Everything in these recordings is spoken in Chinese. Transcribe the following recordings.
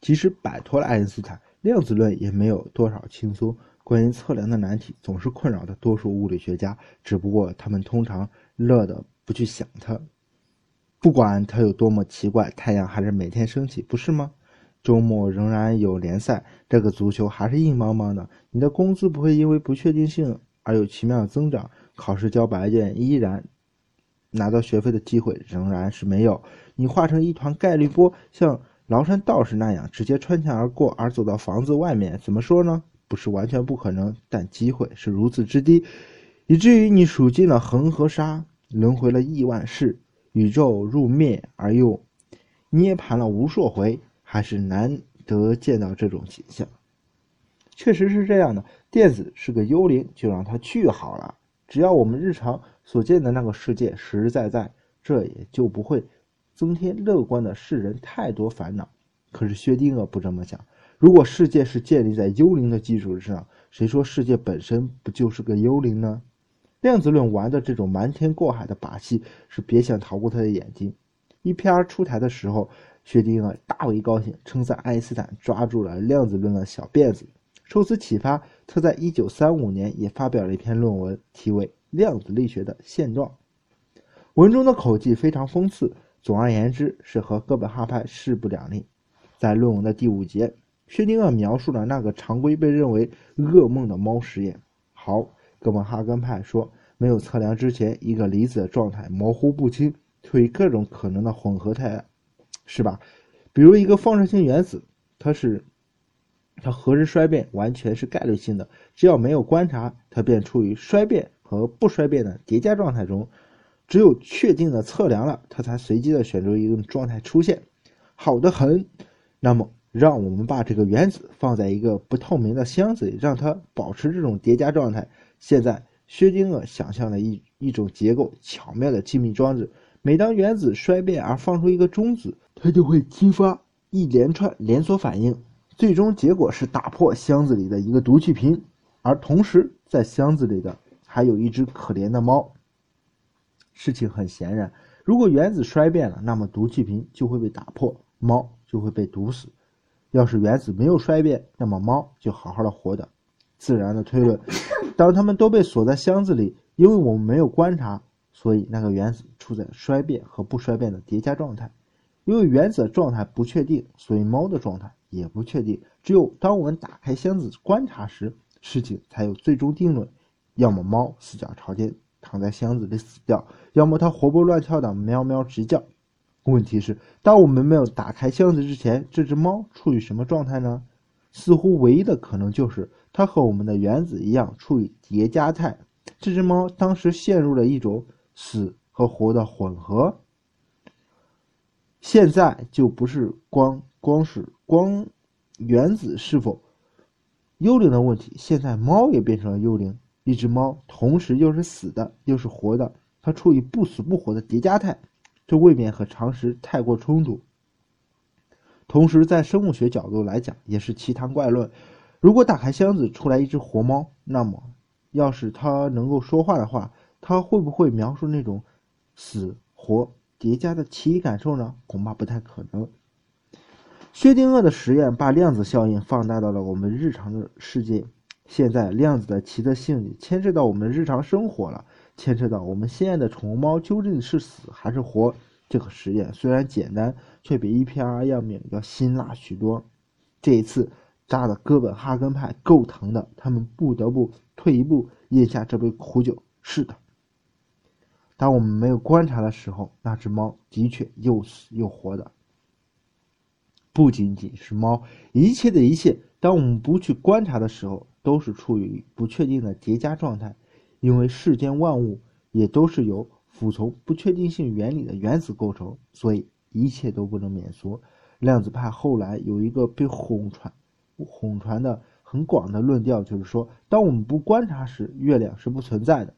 即使摆脱了爱因斯坦，量子论也没有多少轻松。关于测量的难题，总是困扰着多数物理学家，只不过他们通常乐得不去想它。不管它有多么奇怪，太阳还是每天升起，不是吗？周末仍然有联赛，这个足球还是硬邦邦的。你的工资不会因为不确定性而有奇妙的增长，考试交白卷依然拿到学费的机会仍然是没有。你化成一团概率波，像崂山道士那样直接穿墙而过，而走到房子外面，怎么说呢？不是完全不可能，但机会是如此之低，以至于你数尽了恒河沙，轮回了亿万世，宇宙入灭而又涅盘了无数回。还是难得见到这种景象，确实是这样的。电子是个幽灵，就让它去好了。只要我们日常所见的那个世界实实在在，这也就不会增添乐观的世人太多烦恼。可是薛定谔不这么想。如果世界是建立在幽灵的基础之上，谁说世界本身不就是个幽灵呢？量子论玩的这种瞒天过海的把戏，是别想逃过他的眼睛。EPR 出台的时候。薛定谔大为高兴，称赞爱因斯坦抓住了量子论的小辫子。受此启发，他在1935年也发表了一篇论文，题为《量子力学的现状》。文中的口气非常讽刺，总而言之是和哥本哈派势不两立。在论文的第五节，薛定谔描述了那个常规被认为噩梦的猫实验。好，哥本哈根派说，没有测量之前，一个离子的状态模糊不清，处于各种可能的混合态。是吧？比如一个放射性原子，它是它何时衰变完全是概率性的，只要没有观察，它便处于衰变和不衰变的叠加状态中。只有确定的测量了，它才随机的选择一种状态出现，好的很。那么，让我们把这个原子放在一个不透明的箱子里，让它保持这种叠加状态。现在，薛定谔想象了一一种结构巧妙的机密装置。每当原子衰变而放出一个中子，它就会激发一连串连锁反应，最终结果是打破箱子里的一个毒气瓶，而同时在箱子里的还有一只可怜的猫。事情很显然，如果原子衰变了，那么毒气瓶就会被打破，猫就会被毒死；要是原子没有衰变，那么猫就好好的活着。自然的推论，当它们都被锁在箱子里，因为我们没有观察。所以，那个原子处在衰变和不衰变的叠加状态。因为原子的状态不确定，所以猫的状态也不确定。只有当我们打开箱子观察时，事情才有最终定论：要么猫四脚朝天躺在箱子里死掉，要么它活蹦乱跳的喵喵直叫。问题是，当我们没有打开箱子之前，这只猫处于什么状态呢？似乎唯一的可能就是它和我们的原子一样处于叠加态。这只猫当时陷入了一种。死和活的混合，现在就不是光光是光原子是否幽灵的问题。现在猫也变成了幽灵，一只猫同时又是死的又是活的，它处于不死不活的叠加态，这未免和常识太过冲突。同时，在生物学角度来讲，也是奇谈怪论。如果打开箱子出来一只活猫，那么要是它能够说话的话。它会不会描述那种死活叠加的奇异感受呢？恐怕不太可能。薛定谔的实验把量子效应放大到了我们日常的世界。现在，量子的奇特性牵涉到我们日常生活了，牵涉到我们心爱的宠物猫究竟是死还是活。这个实验虽然简单，却比 EPR 样品要辛辣许多。这一次扎的哥本哈根派够疼的，他们不得不退一步咽下这杯苦酒。是的。当我们没有观察的时候，那只猫的确又死又活的。不仅仅是猫，一切的一切，当我们不去观察的时候，都是处于不确定的叠加状态。因为世间万物也都是由服从不确定性原理的原子构成，所以一切都不能免俗。量子派后来有一个被哄传、哄传的很广的论调，就是说，当我们不观察时，月亮是不存在的。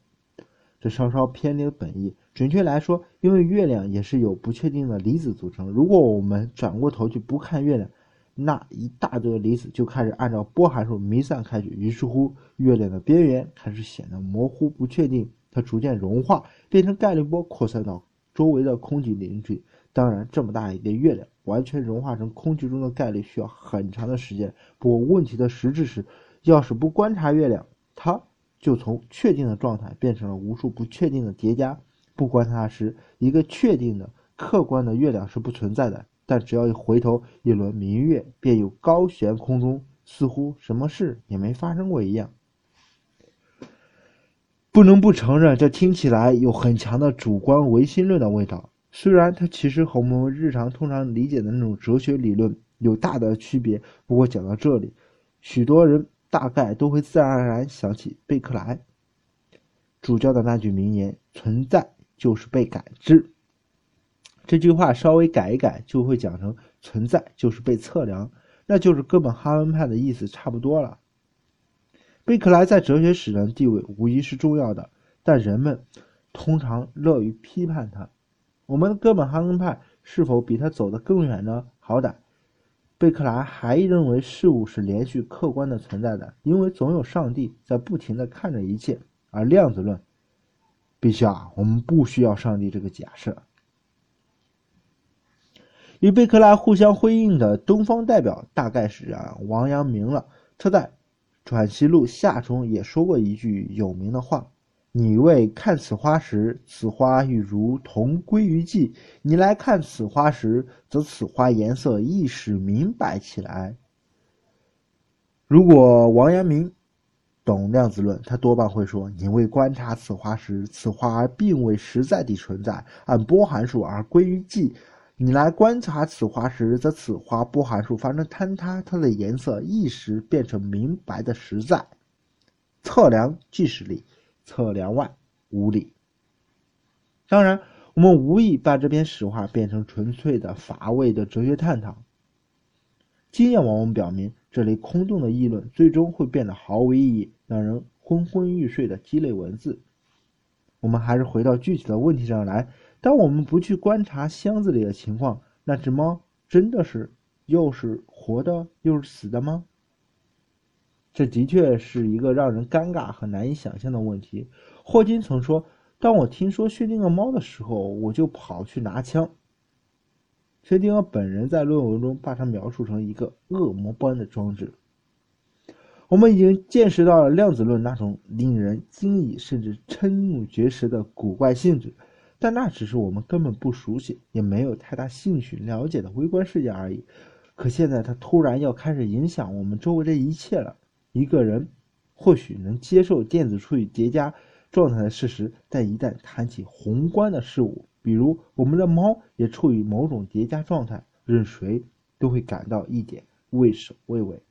这稍稍偏离了本意。准确来说，因为月亮也是由不确定的离子组成。如果我们转过头去不看月亮，那一大堆离子就开始按照波函数弥散开去。于是乎，月亮的边缘开始显得模糊不确定。它逐渐融化，变成概率波，扩散到周围的空气领域。当然，这么大一个月亮完全融化成空气中的概率需要很长的时间。不过，问题的实质是，要是不观察月亮，它就从确定的状态变成了无数不确定的叠加。不观察时，一个确定的、客观的月亮是不存在的。但只要一回头，一轮明月便又高悬空中，似乎什么事也没发生过一样。不能不承认，这听起来有很强的主观唯心论的味道。虽然它其实和我们日常通常理解的那种哲学理论有大的区别，不过讲到这里，许多人大概都会自然而然想起贝克莱主教的那句名言：“存在就是被感知。”这句话稍微改一改，就会讲成“存在就是被测量”，那就是哥本哈根派的意思差不多了。贝克莱在哲学史上的地位无疑是重要的，但人们通常乐于批判他。我们的哥本哈根派是否比他走得更远呢？好歹，贝克莱还认为事物是连续客观的存在的，因为总有上帝在不停地看着一切。而量子论，陛下，我们不需要上帝这个假设。与贝克莱互相辉映的东方代表大概是啊王阳明了。他在《转习录下》中也说过一句有名的话：“你为看此花时，此花与如同归于寂；你来看此花时，则此花颜色一时明白起来。”如果王阳明懂量子论，他多半会说：“你为观察此花时，此花并未实在地存在，按波函数而归于寂。”你来观察此花时，则此花波函数发生坍塌，它的颜色一时变成明白的实在。测量即是理，测量外无理。当然，我们无意把这篇史话变成纯粹的乏味的哲学探讨。经验往往表明，这类空洞的议论最终会变得毫无意义，让人昏昏欲睡的鸡肋文字。我们还是回到具体的问题上来。当我们不去观察箱子里的情况，那只猫真的是又是活的又是死的吗？这的确是一个让人尴尬和难以想象的问题。霍金曾说：“当我听说薛定谔猫的时候，我就跑去拿枪。”薛定谔本人在论文中把它描述成一个恶魔般的装置。我们已经见识到了量子论那种令人惊异甚至瞠目结舌的古怪性质。但那只是我们根本不熟悉，也没有太大兴趣了解的微观世界而已。可现在它突然要开始影响我们周围的一切了。一个人或许能接受电子处于叠加状态的事实，但一旦谈起宏观的事物，比如我们的猫也处于某种叠加状态，任谁都会感到一点畏首畏尾。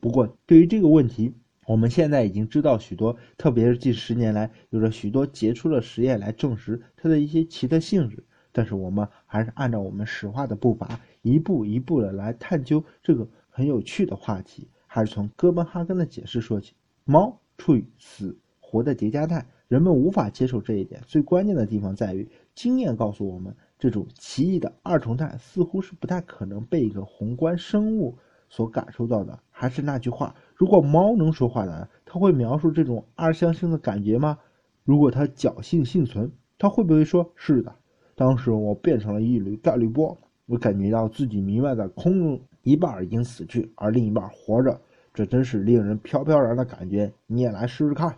不过，对于这个问题，我们现在已经知道许多，特别是近十年来，有着许多杰出的实验来证实它的一些奇特性质。但是我们还是按照我们史化的步伐，一步一步的来探究这个很有趣的话题。还是从哥本哈根的解释说起：猫处于死活的叠加态，人们无法接受这一点。最关键的地方在于，经验告诉我们，这种奇异的二重态似乎是不太可能被一个宏观生物所感受到的。还是那句话。如果猫能说话呢，它会描述这种二象性的感觉吗？如果它侥幸幸存，它会不会说：“是的，当时我变成了一缕概率波，我感觉到自己弥漫在空中，一半已经死去，而另一半活着，这真是令人飘飘然的感觉。你也来试试看。”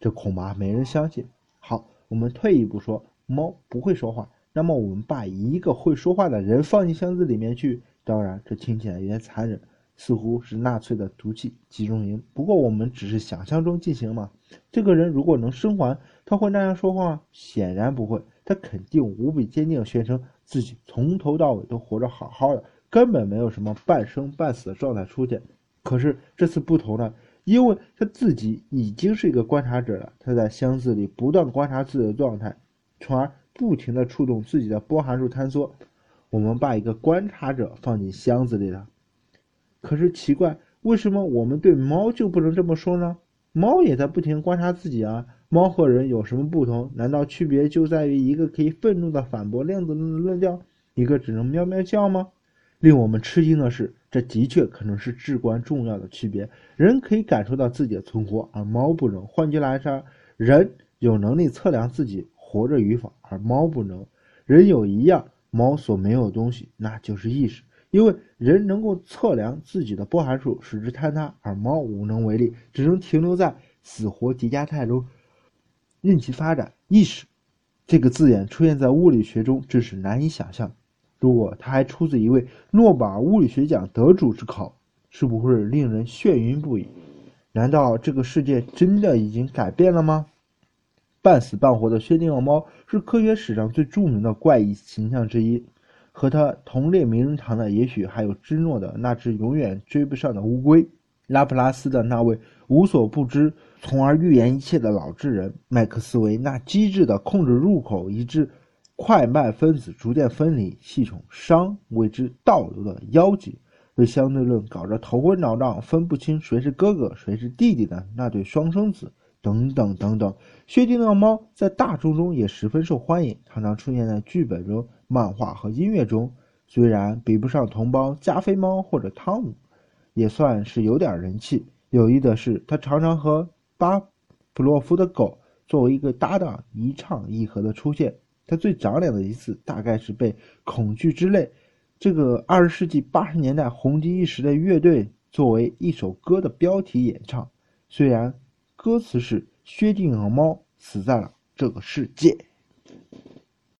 这恐怕没人相信。好，我们退一步说，猫不会说话，那么我们把一个会说话的人放进箱子里面去，当然，这听起来有点残忍。似乎是纳粹的毒气集中营，不过我们只是想象中进行嘛。这个人如果能生还，他会那样说话吗？显然不会，他肯定无比坚定地宣称自己从头到尾都活着好好的，根本没有什么半生半死的状态出现。可是这次不同了，因为他自己已经是一个观察者了，他在箱子里不断观察自己的状态，从而不停地触动自己的波函数坍缩。我们把一个观察者放进箱子里了。可是奇怪，为什么我们对猫就不能这么说呢？猫也在不停观察自己啊。猫和人有什么不同？难道区别就在于一个可以愤怒地反驳量子论的论调，一个只能喵喵叫吗？令我们吃惊的是，这的确可能是至关重要的区别。人可以感受到自己的存活，而猫不能。换句来说，人有能力测量自己活着与否，而猫不能。人有一样猫所没有的东西，那就是意识。因为人能够测量自己的波函数，使之坍塌，而猫无能为力，只能停留在死活叠加态中，任其发展。意识这个字眼出现在物理学中，真是难以想象。如果它还出自一位诺贝尔物理学奖得主之口，是不是令人眩晕不已？难道这个世界真的已经改变了吗？半死半活的薛定谔猫是科学史上最著名的怪异形象之一。和他同列名人堂的，也许还有芝诺的那只永远追不上的乌龟，拉普拉斯的那位无所不知，从而预言一切的老智人，麦克斯韦那机智的控制入口以致快慢分子逐渐分离，系统熵为之倒流的妖精，为相对论搞着头昏脑胀、分不清谁是哥哥谁是弟弟的那对双生子，等等等等。薛定谔猫在大众中也十分受欢迎，常常出现在剧本中。漫画和音乐中，虽然比不上同胞加菲猫或者汤姆，也算是有点人气。有意的是，他常常和巴甫洛夫的狗作为一个搭档，一唱一和的出现。他最长脸的一次，大概是被《恐惧之泪》这个二十世纪八十年代红极一时的乐队作为一首歌的标题演唱。虽然歌词是“薛定谔猫死在了这个世界”。